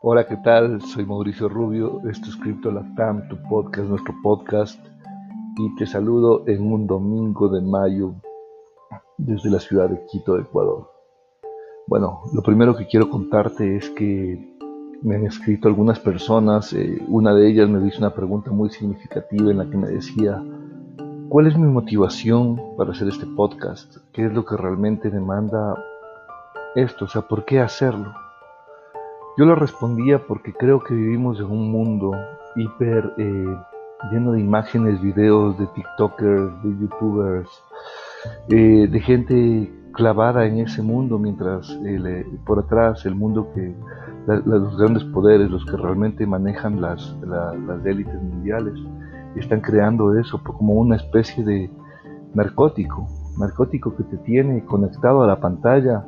Hola, ¿qué tal? Soy Mauricio Rubio, esto es Crypto Latam, tu podcast, nuestro podcast, y te saludo en un domingo de mayo desde la ciudad de Quito, Ecuador. Bueno, lo primero que quiero contarte es que me han escrito algunas personas, eh, una de ellas me hizo una pregunta muy significativa en la que me decía, ¿cuál es mi motivación para hacer este podcast? ¿Qué es lo que realmente demanda esto? O sea, ¿por qué hacerlo? Yo le respondía porque creo que vivimos en un mundo hiper eh, lleno de imágenes, videos de TikTokers, de YouTubers, eh, de gente clavada en ese mundo, mientras eh, por atrás el mundo que los grandes poderes, los que realmente manejan las, las élites mundiales, están creando eso como una especie de narcótico, narcótico que te tiene conectado a la pantalla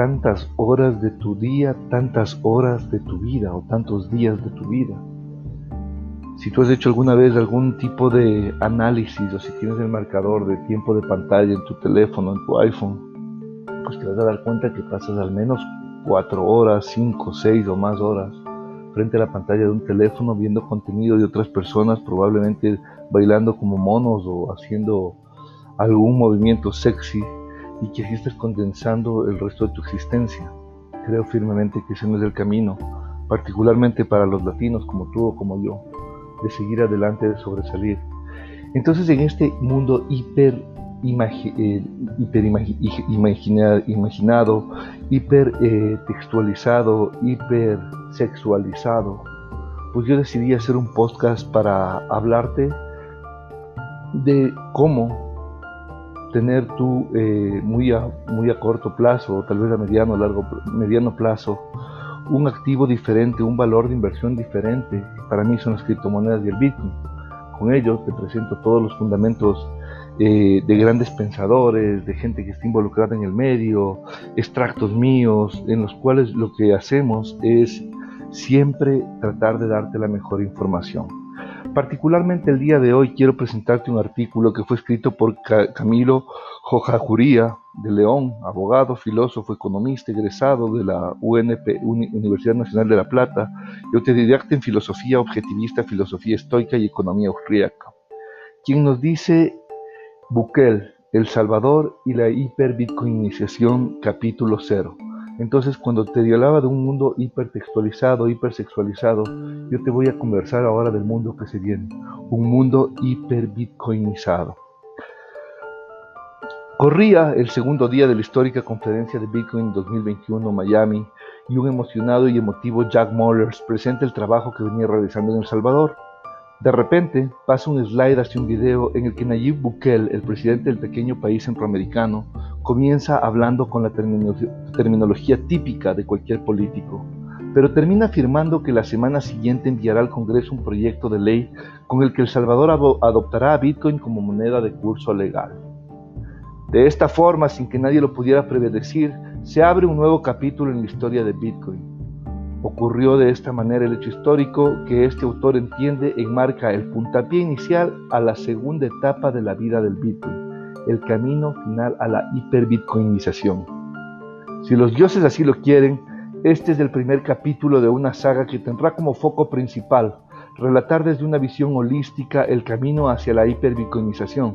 tantas horas de tu día, tantas horas de tu vida o tantos días de tu vida. Si tú has hecho alguna vez algún tipo de análisis o si tienes el marcador de tiempo de pantalla en tu teléfono, en tu iPhone, pues te vas a dar cuenta que pasas al menos 4 horas, 5, 6 o más horas frente a la pantalla de un teléfono viendo contenido de otras personas, probablemente bailando como monos o haciendo algún movimiento sexy y que así estés condensando el resto de tu existencia. Creo firmemente que ese no es el camino, particularmente para los latinos como tú o como yo, de seguir adelante, de sobresalir. Entonces en este mundo hiper, eh, hiper imaginado, hiper eh, textualizado, hiper sexualizado, pues yo decidí hacer un podcast para hablarte de cómo tener tú eh, muy, a, muy a corto plazo o tal vez a mediano, largo, mediano plazo un activo diferente, un valor de inversión diferente. Para mí son las criptomonedas y el Bitcoin. Con ello te presento todos los fundamentos eh, de grandes pensadores, de gente que está involucrada en el medio, extractos míos, en los cuales lo que hacemos es siempre tratar de darte la mejor información. Particularmente el día de hoy quiero presentarte un artículo que fue escrito por Camilo Jojajuría de León, abogado, filósofo, economista, egresado de la UNP, Universidad Nacional de La Plata, y autodidacta en filosofía objetivista, filosofía estoica y economía austríaca, quien nos dice Bukel, El Salvador y la hiperbitcoinización, capítulo 0. Entonces, cuando te hablaba de un mundo hipertextualizado, hipersexualizado, yo te voy a conversar ahora del mundo que se viene, un mundo hiperbitcoinizado. Corría el segundo día de la histórica conferencia de Bitcoin 2021 Miami y un emocionado y emotivo Jack Mollers presenta el trabajo que venía realizando en El Salvador. De repente pasa un slide hacia un video en el que Nayib Bukele, el presidente del pequeño país centroamericano, comienza hablando con la terminología típica de cualquier político, pero termina afirmando que la semana siguiente enviará al Congreso un proyecto de ley con el que El Salvador adoptará a Bitcoin como moneda de curso legal. De esta forma, sin que nadie lo pudiera predecir, se abre un nuevo capítulo en la historia de Bitcoin. Ocurrió de esta manera el hecho histórico que este autor entiende enmarca el puntapié inicial a la segunda etapa de la vida del Bitcoin el camino final a la hiperbitcoinización. Si los dioses así lo quieren, este es el primer capítulo de una saga que tendrá como foco principal relatar desde una visión holística el camino hacia la hiperbitcoinización,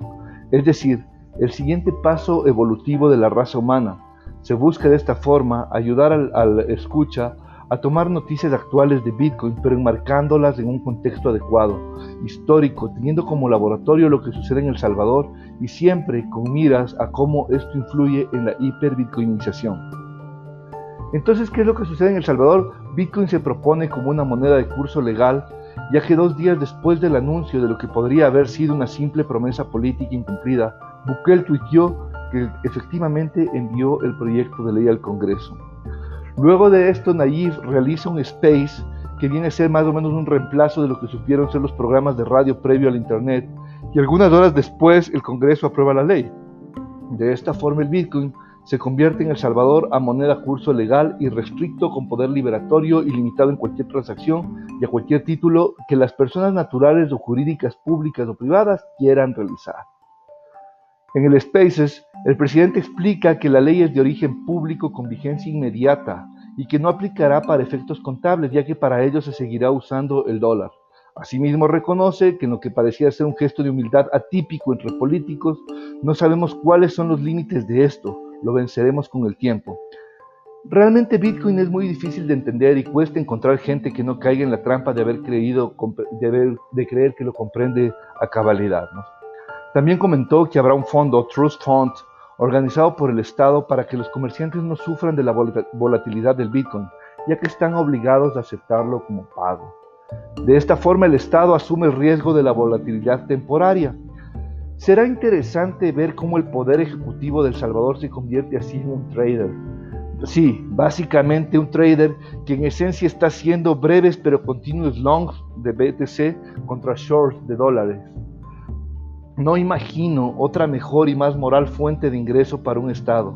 es decir, el siguiente paso evolutivo de la raza humana. Se busca de esta forma ayudar al, al escucha a tomar noticias actuales de Bitcoin, pero enmarcándolas en un contexto adecuado, histórico, teniendo como laboratorio lo que sucede en El Salvador y siempre con miras a cómo esto influye en la hiperbitcoinización. Entonces, ¿qué es lo que sucede en El Salvador? Bitcoin se propone como una moneda de curso legal, ya que dos días después del anuncio de lo que podría haber sido una simple promesa política incumplida, Bukele tuiteó que efectivamente envió el proyecto de ley al Congreso. Luego de esto, Nayib realiza un space que viene a ser más o menos un reemplazo de lo que supieron ser los programas de radio previo al Internet, y algunas horas después el Congreso aprueba la ley. De esta forma el Bitcoin se convierte en El Salvador a moneda curso legal y restricto con poder liberatorio ilimitado en cualquier transacción y a cualquier título que las personas naturales o jurídicas públicas o privadas quieran realizar. En el Spaces, el presidente explica que la ley es de origen público con vigencia inmediata y que no aplicará para efectos contables, ya que para ello se seguirá usando el dólar. Asimismo reconoce que en lo que parecía ser un gesto de humildad atípico entre políticos, no sabemos cuáles son los límites de esto, lo venceremos con el tiempo. Realmente Bitcoin es muy difícil de entender y cuesta encontrar gente que no caiga en la trampa de haber creído, de, creer que lo comprende a cabalidad. También comentó que habrá un fondo, Trust Fund, organizado por el Estado para que los comerciantes no sufran de la volatilidad del Bitcoin, ya que están obligados a aceptarlo como pago. De esta forma el Estado asume el riesgo de la volatilidad temporaria. Será interesante ver cómo el poder ejecutivo de El Salvador se convierte así en un trader. Sí, básicamente un trader que en esencia está haciendo breves pero continuos longs de BTC contra shorts de dólares. No imagino otra mejor y más moral fuente de ingreso para un Estado.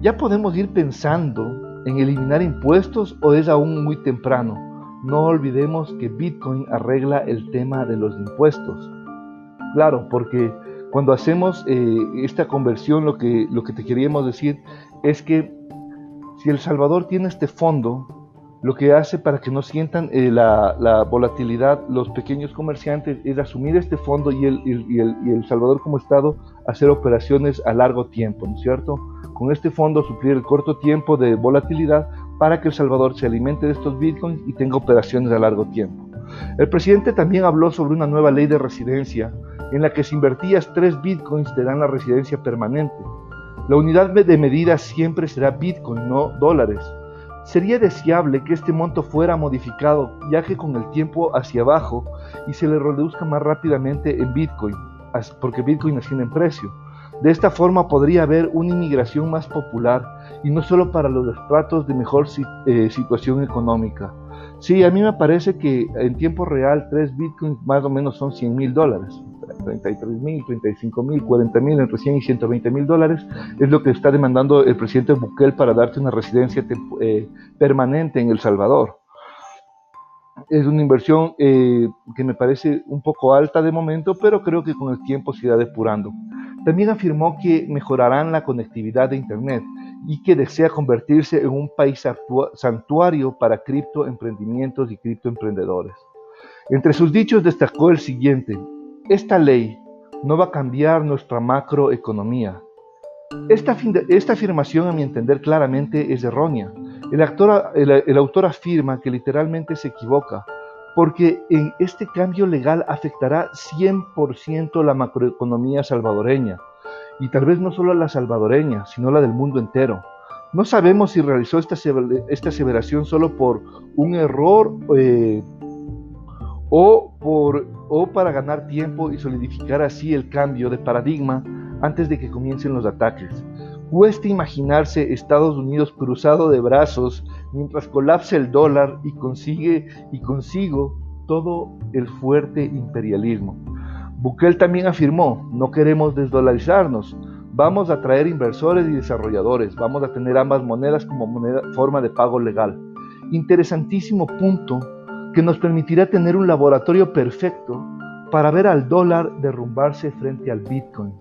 ¿Ya podemos ir pensando en eliminar impuestos o es aún muy temprano? no olvidemos que Bitcoin arregla el tema de los impuestos. Claro, porque cuando hacemos eh, esta conversión, lo que, lo que te queríamos decir es que si El Salvador tiene este fondo, lo que hace para que no sientan eh, la, volatilidad los pequeños comerciantes es asumir este fondo y el, Salvador como Estado hacer operaciones a largo tiempo, ¿no es cierto? Con este fondo suplir el corto tiempo de volatilidad para que El Salvador se alimente de estos bitcoins y tenga operaciones a largo tiempo. El presidente también habló sobre una nueva ley de residencia en la que si invertías 3 bitcoins te dan la residencia permanente. La unidad de medida siempre será bitcoin, no dólares. Sería deseable que este monto fuera modificado, ya que con el tiempo hacia abajo y se le reduzca más rápidamente en bitcoin, porque bitcoin asciende en precio. De esta forma podría haber una inmigración más popular y no solo para los estratos de mejor eh, situación económica. Sí, a mí me parece que en tiempo real 3 bitcoins más o menos son 100 mil dólares. 33 mil, 35 mil, 40 mil, entre 100 y 120 mil dólares es lo que está demandando el presidente Bukele para darte una residencia eh, permanente en El Salvador. Es una inversión eh, que me parece un poco alta de momento, pero creo que con el tiempo se irá depurando. También afirmó que mejorarán la conectividad de Internet y que desea convertirse en un país santuario para criptoemprendimientos y criptoemprendedores. Entre sus dichos destacó el siguiente, esta ley no va a cambiar nuestra macroeconomía. Esta, esta afirmación, a mi entender, claramente es errónea. El, el autor afirma que literalmente se equivoca, porque en este cambio legal afectará 100% la macroeconomía salvadoreña, y tal vez no solo la salvadoreña, sino la del mundo entero. No sabemos si realizó esta, esta aseveración solo por un error eh, o, por, o para ganar tiempo y solidificar así el cambio de paradigma antes de que comiencen los ataques. Cuesta imaginarse Estados Unidos cruzado de brazos mientras colapsa el dólar y consigue y consigo todo el fuerte imperialismo. Bukele también afirmó, no queremos desdolarizarnos, vamos a traer inversores y desarrolladores, vamos a tener ambas monedas como moneda, forma de pago legal. Interesantísimo punto que nos permitirá tener un laboratorio perfecto para ver al dólar derrumbarse frente al Bitcoin.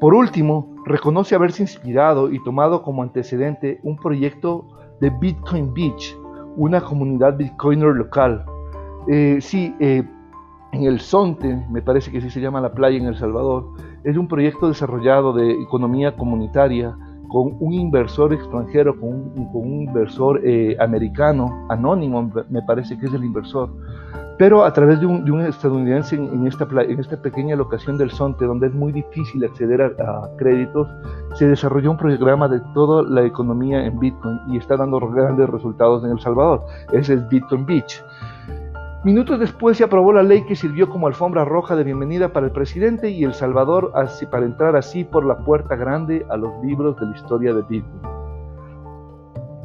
Por último, reconoce haberse inspirado y tomado como antecedente un proyecto de Bitcoin Beach, una comunidad bitcoiner local. Eh, sí, eh, en el Sonte, me parece que así se llama la playa en El Salvador, es un proyecto desarrollado de economía comunitaria con un inversor extranjero, con un, inversor eh, americano, anónimo, me parece que es el inversor, pero a través de un, estadounidense en, esta, en esta pequeña locación del Sonte, donde es muy difícil acceder a, créditos, se desarrolló un programa de toda la economía en Bitcoin y está dando grandes resultados en El Salvador. Ese es Bitcoin Beach. Minutos después se aprobó la ley que sirvió como alfombra roja de bienvenida para el presidente y El Salvador así, para entrar así por la puerta grande a los libros de la historia de Bitcoin.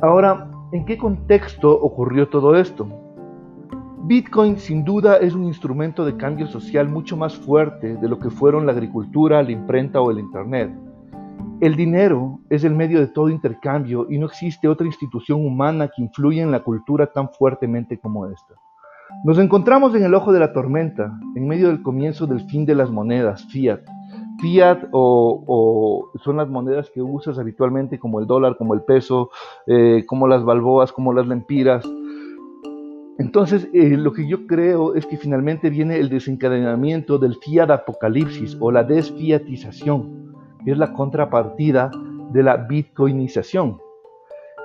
Ahora, ¿en qué contexto ocurrió todo esto? Bitcoin sin duda es un instrumento de cambio social mucho más fuerte de lo que fueron la agricultura, la imprenta o el Internet. El dinero es el medio de todo intercambio y no existe otra institución humana que influya en la cultura tan fuertemente como esta. Nos encontramos en el ojo de la tormenta, en medio del comienzo del fin de las monedas, fiat, fiat o, son las monedas que usas habitualmente como el dólar, como el peso, eh, como las balboas, como las lempiras. Entonces, eh, lo que yo creo es que finalmente viene el desencadenamiento del fiat apocalipsis o la desfiatización, que es la contrapartida de la bitcoinización.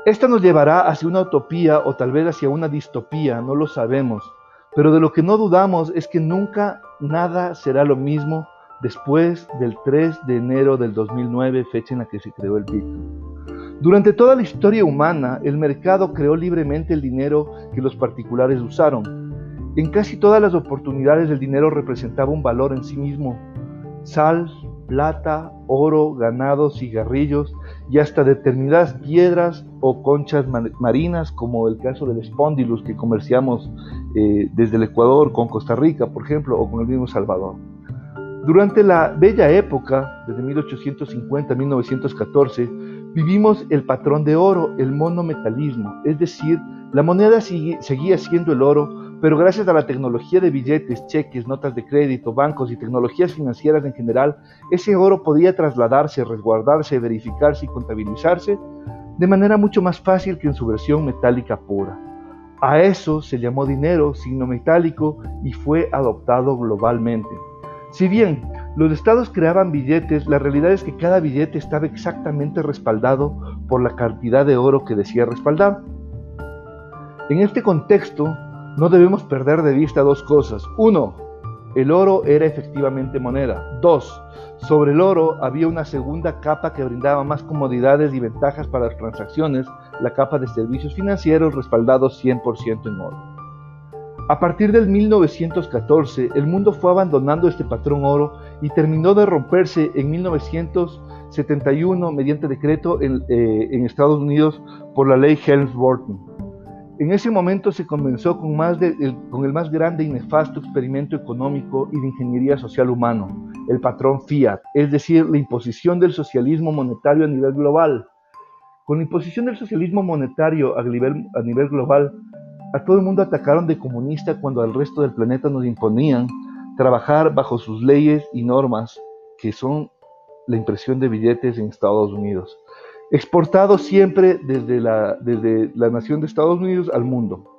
Esta nos llevará hacia una utopía o tal vez hacia una distopía, no lo sabemos, pero de lo que no dudamos es que nunca nada será lo mismo después del 3 de enero del 2009, fecha en la que se creó el Bitcoin. Durante toda la historia humana, el mercado creó libremente el dinero que los particulares usaron. En casi todas las oportunidades el dinero representaba un valor en sí mismo. Sal, plata, oro, ganado, cigarrillos y hasta determinadas piedras o conchas marinas, como el caso del Spondylus que comerciamos eh, desde el Ecuador con Costa Rica, por ejemplo, o con el mismo Salvador. Durante la bella época, desde 1850 a 1914, vivimos el patrón de oro, el monometalismo, es decir, la moneda seguía siendo el oro, pero gracias a la tecnología de billetes, cheques, notas de crédito, bancos y tecnologías financieras en general, ese oro podía trasladarse, resguardarse, verificarse y contabilizarse de manera mucho más fácil que en su versión metálica pura. A eso se llamó dinero, signo metálico, y fue adoptado globalmente. Si bien los estados creaban billetes, la realidad es que cada billete estaba exactamente respaldado por la cantidad de oro que decía respaldar. En este contexto, no debemos perder de vista dos cosas. Uno, el oro era efectivamente moneda. Dos, sobre el oro había una segunda capa que brindaba más comodidades y ventajas para las transacciones, la capa de servicios financieros respaldados 100% en oro. A partir del 1914, el mundo fue abandonando este patrón oro y terminó de romperse en 1971 mediante decreto en, eh, Estados Unidos por la ley Helms-Burton. En ese momento se comenzó con, con el más grande y nefasto experimento económico y de ingeniería social humano, el patrón Fiat, es decir, la imposición del socialismo monetario a nivel global. Con la imposición del socialismo monetario a nivel, a nivel global, a todo el mundo atacaron de comunista cuando al resto del planeta nos imponían trabajar bajo sus leyes y normas, que son la impresión de billetes en Estados Unidos, exportados siempre desde la, desde la nación de Estados Unidos al mundo.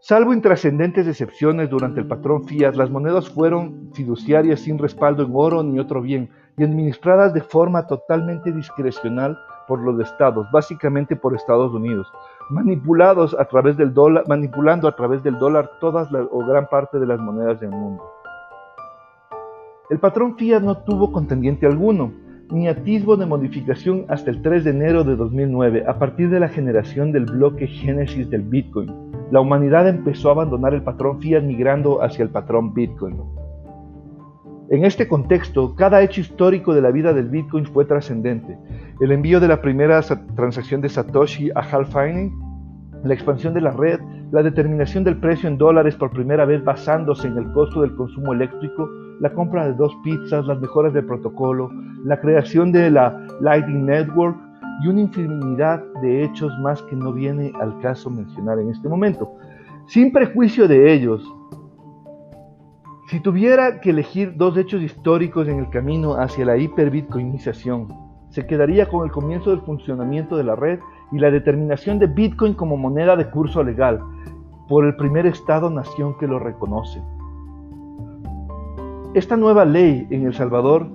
Salvo intrascendentes excepciones durante el patrón Fiat, las monedas fueron fiduciarias sin respaldo en oro ni otro bien y administradas de forma totalmente discrecional por los estados, básicamente por Estados Unidos, manipulados a través del dólar, manipulando a través del dólar todas o gran parte de las monedas del mundo. El patrón Fiat no tuvo contendiente alguno, ni atisbo de modificación hasta el 3 de enero de 2009, a partir de la generación del bloque génesis del Bitcoin. La humanidad empezó a abandonar el patrón Fiat migrando hacia el patrón Bitcoin. En este contexto, cada hecho histórico de la vida del Bitcoin fue trascendente. El envío de la primera transacción de Satoshi a Hal Finney, la expansión de la red, la determinación del precio en dólares por primera vez basándose en el costo del consumo eléctrico, la compra de dos pizzas, las mejoras del protocolo, la creación de la Lightning Network y una infinidad de hechos más que no viene al caso mencionar en este momento. Sin prejuicio de ellos, si tuviera que elegir dos hechos históricos en el camino hacia la hiperbitcoinización, se quedaría con el comienzo del funcionamiento de la red y la determinación de Bitcoin como moneda de curso legal por el primer Estado-nación que lo reconoce. Esta nueva ley en El Salvador,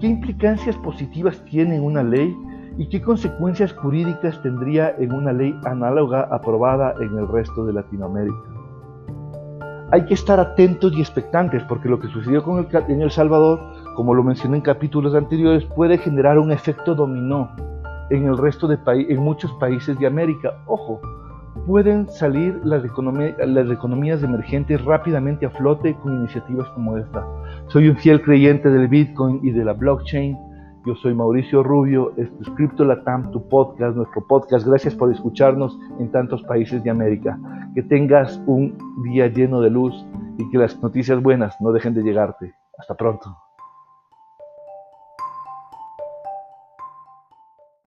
¿qué implicancias positivas tiene en una ley y qué consecuencias jurídicas tendría en una ley análoga aprobada en el resto de Latinoamérica? hay que estar atentos y expectantes porque lo que sucedió con el, en El Salvador, como lo mencioné en capítulos anteriores, puede generar un efecto dominó en el resto de países, en muchos países de América. Ojo, pueden salir las, economías emergentes rápidamente a flote con iniciativas como esta. Soy un fiel creyente del Bitcoin y de la blockchain yo soy Mauricio Rubio, esto es Crypto Latam, tu podcast, nuestro podcast. Gracias por escucharnos en tantos países de América. Que tengas un día lleno de luz y que las noticias buenas no dejen de llegarte. Hasta pronto.